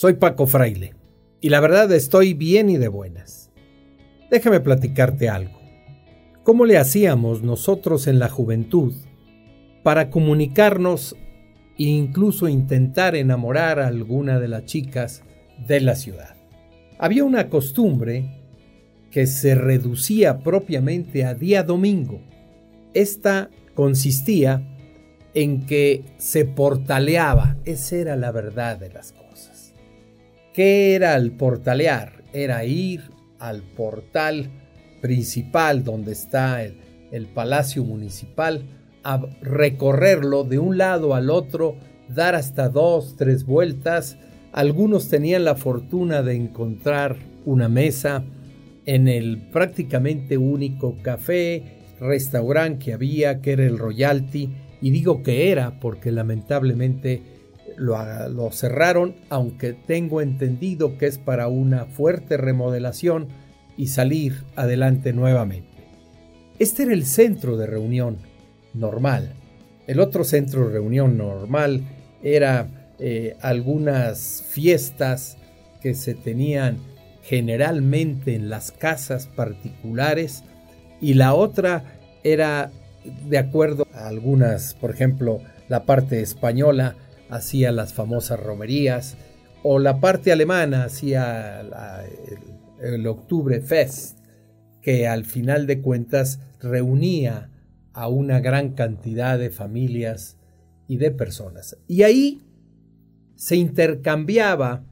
Soy Paco Fraile y la verdad estoy bien y de buenas. Déjame platicarte algo. ¿Cómo le hacíamos nosotros en la juventud para comunicarnos e incluso intentar enamorar a alguna de las chicas de la ciudad? Había una costumbre que se reducía propiamente a día domingo. Esta consistía en que se portaleaba. Esa era la verdad de las cosas. ¿Qué era el portalear? Era ir al portal principal donde está el, el palacio municipal, a recorrerlo de un lado al otro, dar hasta dos, tres vueltas. Algunos tenían la fortuna de encontrar una mesa en el prácticamente único café, restaurante que había, que era el Royalty, y digo que era porque lamentablemente lo, cerraron, aunque tengo entendido que es para una fuerte remodelación y salir adelante nuevamente. Este era el centro de reunión normal. El otro centro de reunión normal era eh, algunas fiestas que se tenían generalmente en las casas particulares y la otra era de acuerdo a algunas, por ejemplo, la parte española hacía las famosas romerías o la parte alemana hacía el, el Octubre Fest, que al final de cuentas reunía a una gran cantidad de familias y de personas. Y ahí se intercambiaba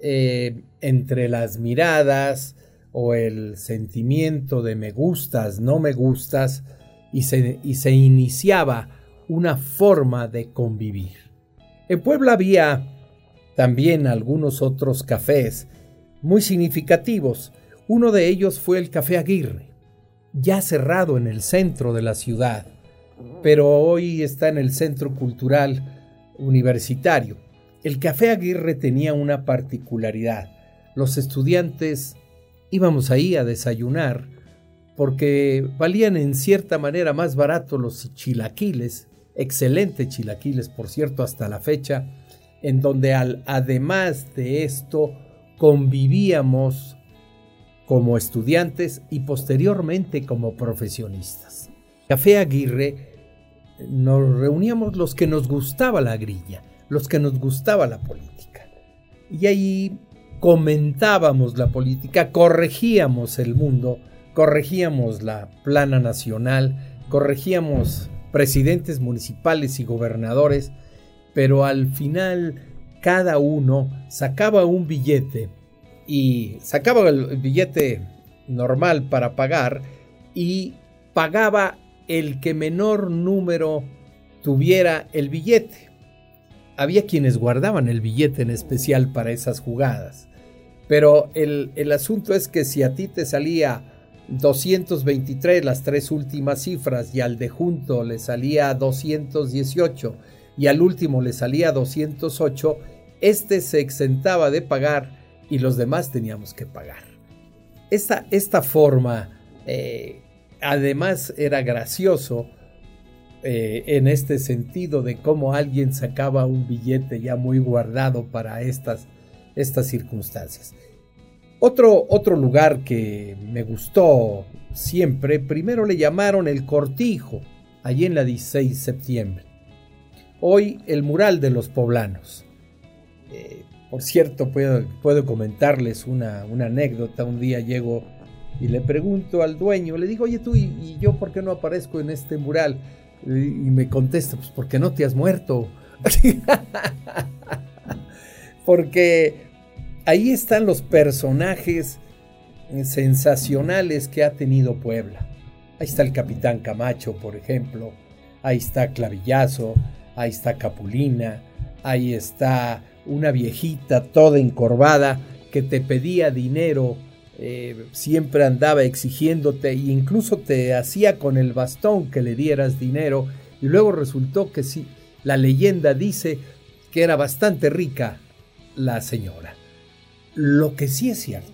eh, entre las miradas o el sentimiento de me gustas, no me gustas, y se iniciaba una forma de convivir. En Puebla había también algunos otros cafés muy significativos. Uno de ellos fue el Café Aguirre, ya cerrado en el centro de la ciudad, pero hoy está en el Centro Cultural Universitario. El Café Aguirre tenía una particularidad. Los estudiantes íbamos ahí a desayunar porque valían en cierta manera más barato los chilaquiles, excelentes chilaquiles por cierto hasta la fecha, en donde al, además de esto convivíamos como estudiantes y posteriormente como profesionistas. Café Aguirre nos reuníamos los que nos gustaba la grilla, los que nos gustaba la política. Y ahí comentábamos la política, corregíamos el mundo corregíamos la plana nacional, corregíamos presidentes municipales y gobernadores, pero al final cada uno sacaba un billete y sacaba el billete normal para pagar y pagaba el que menor número tuviera el billete. Había quienes guardaban el billete en especial para esas jugadas. Pero el, el asunto es que si a ti te salía 223 las tres últimas cifras y al de junto le salía 218 y al último le salía 208, este se exentaba de pagar y los demás teníamos que pagar. Esta, esta forma eh, además era gracioso eh, en este sentido de cómo alguien sacaba un billete ya muy guardado para estas, estas circunstancias. Otro, otro lugar que me gustó siempre, primero le llamaron el Cortijo, allí en la 16 de septiembre. Hoy el mural de los poblanos. Eh, por cierto, puedo, puedo comentarles una, una, anécdota. Un día llego y le pregunto al dueño, le digo, oye tú, ¿y, yo por qué no aparezco en este mural? Y, y me contesta, pues porque no te has muerto. porque ahí están los personajes eh, sensacionales que ha tenido Puebla. Ahí está el capitán Camacho, por ejemplo. Ahí está Clavillazo. Ahí está Capulina. Ahí está una viejita toda encorvada que te pedía dinero. Eh, siempre andaba exigiéndote e incluso te hacía con el bastón que le dieras dinero. Y luego resultó que sí, la leyenda dice que era bastante rica la señora. Lo que sí es cierto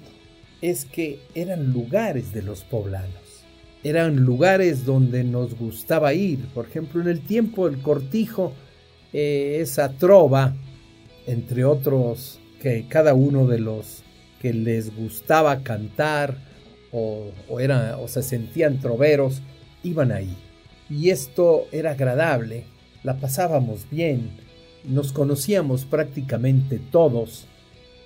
es que eran lugares de los poblanos, eran lugares donde nos gustaba ir. Por ejemplo, en el tiempo del cortijo, eh, esa trova, entre otros que cada uno de los que les gustaba cantar o, o se sentían troveros iban ahí. Y esto era agradable, la pasábamos bien, nos conocíamos prácticamente todos.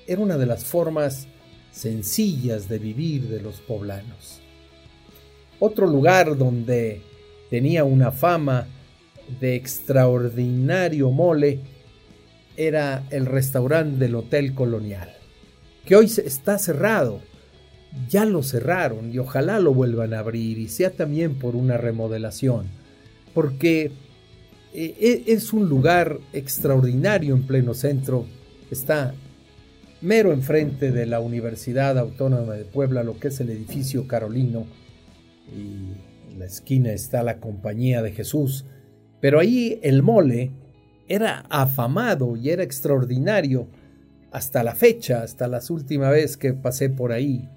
Era una de las formas sencillas de vivir de los poblanos. Otro lugar donde tenía una fama de extraordinario mole era el restaurante del Hotel Colonial, que hoy está cerrado. Ya lo cerraron y ojalá lo vuelvan a abrir y sea también por una remodelación, porque eh, e, es un lugar extraordinario en pleno centro. Está mero enfrente de la Universidad Autónoma de Puebla, lo que es el edificio Carolino, y en la esquina está la Compañía de Jesús, pero ahí el mole era afamado y era extraordinario hasta la fecha, hasta la última vez que pasé por ahí.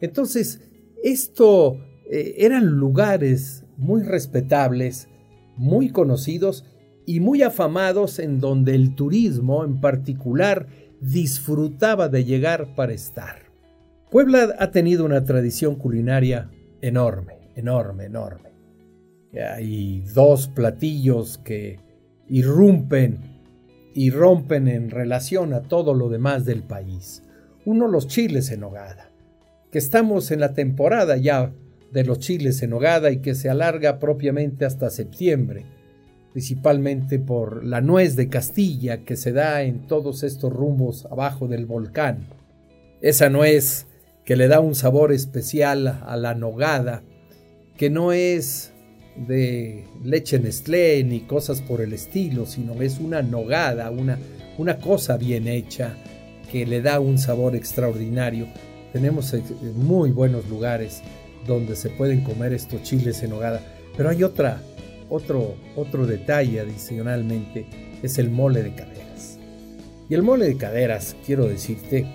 Entonces, esto eh, eran lugares muy respetables, muy conocidos y muy afamados en donde el turismo en particular disfrutaba de llegar para estar. Puebla ha tenido una tradición culinaria enorme, enorme, enorme. Hay dos platillos que irrumpen y rompen en relación a todo lo demás del país. Uno, los chiles en hogada, que estamos en la temporada ya de los chiles en hogada y que se alarga propiamente hasta septiembre principalmente por la nuez de Castilla que se da en todos estos rumbos abajo del volcán. Esa nuez que le da un sabor especial a la nogada, que no es de leche Nestlé ni cosas por el estilo, sino es una nogada, una, una cosa bien hecha que le da un sabor extraordinario. Tenemos eh, muy buenos lugares donde se pueden comer estos chiles en nogada, pero hay otra otro, otro detalle adicionalmente es el mole de caderas. Y el mole de caderas, quiero decirte,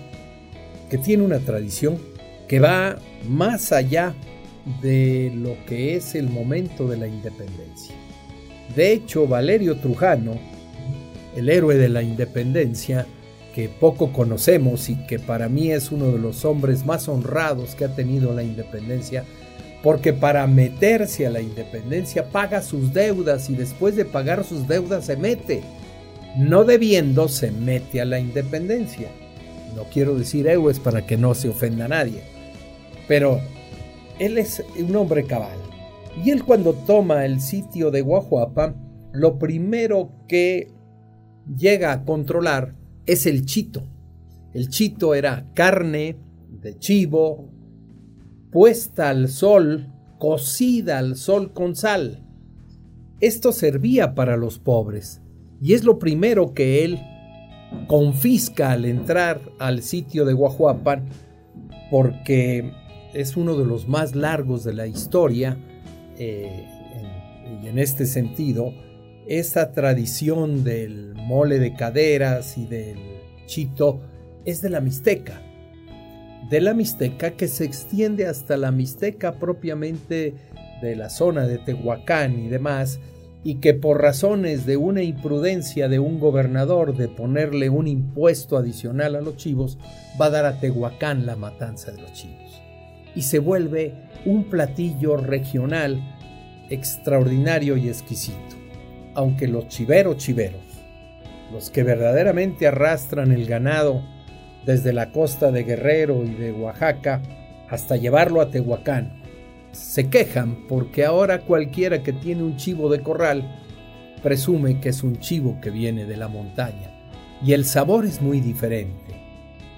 que tiene una tradición que va más allá de lo que es el momento de la independencia. De hecho, Valerio Trujano, el héroe de la independencia, que poco conocemos y que para mí es uno de los hombres más honrados que ha tenido la independencia, porque para meterse a la independencia paga sus deudas y después de pagar sus deudas se mete. No debiendo se mete a la independencia. No quiero decir héroes para que no se ofenda a nadie, pero él es un hombre cabal. Y él cuando toma el sitio de Guajuapa, lo primero que llega a controlar es el chito. El chito era carne de chivo, puesta al sol, cocida al sol con sal. Esto servía para los pobres y es lo primero que él confisca al entrar al sitio de Guajuapan porque es uno de los más largos de la historia eh, y en este sentido esta tradición del mole de caderas y del chito es de la Mixteca de la Mixteca que se extiende hasta la Mixteca propiamente de la zona de Tehuacán y demás, y que por razones de una imprudencia de un gobernador de ponerle un impuesto adicional a los chivos, va a dar a Tehuacán la matanza de los chivos. Y se vuelve un platillo regional extraordinario y exquisito. Aunque los chiveros chiveros, los que verdaderamente arrastran el ganado, desde la costa de Guerrero y de Oaxaca hasta llevarlo a Tehuacán. Se quejan porque ahora cualquiera que tiene un chivo de corral presume que es un chivo que viene de la montaña. Y el sabor es muy diferente,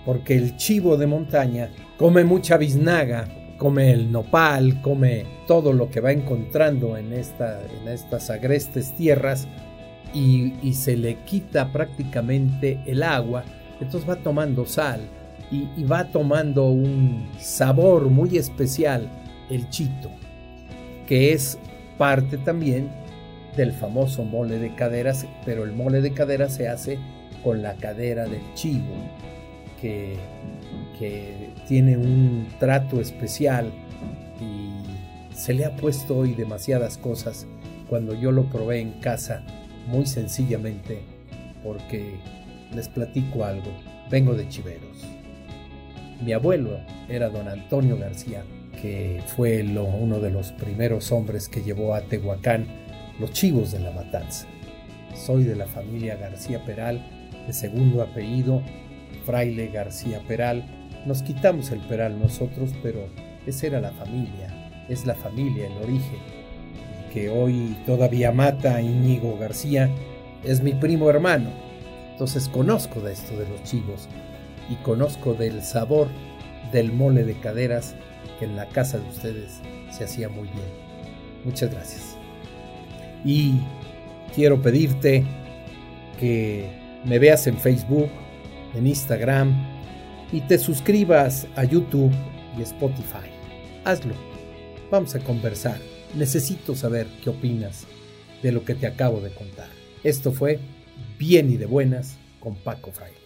porque el chivo de montaña come mucha biznaga, come el nopal, come todo lo que va encontrando en, esta, en estas agrestes tierras y se le quita prácticamente el agua entonces va tomando sal y, va tomando un sabor muy especial el chito, que es parte también del famoso mole de caderas, pero el mole de caderas se hace con la cadera del chivo, que, que tiene un trato especial y se le ha puesto hoy demasiadas cosas cuando yo lo probé en casa, muy sencillamente, porque les platico algo. vengo de Chiveros. Mi abuelo era don Antonio García, que fue uno de los primeros hombres que llevó a Tehuacán los chivos de la matanza. Soy de la familia García Peral, de segundo apellido, fraile García Peral. Nos quitamos el Peral nosotros, pero esa era la familia, es la familia, el origen. El que hoy todavía mata a Íñigo García es mi primo hermano. Entonces conozco de esto de los chivos y conozco del sabor del mole de caderas que en la casa de ustedes se hacía muy bien. Muchas gracias. Y quiero pedirte que me veas en Facebook, en Instagram y te suscribas a YouTube y Spotify. Hazlo. Vamos a conversar. Necesito saber qué opinas de lo que te acabo de contar. Esto fue Bien y de Buenas con Paco Fraile.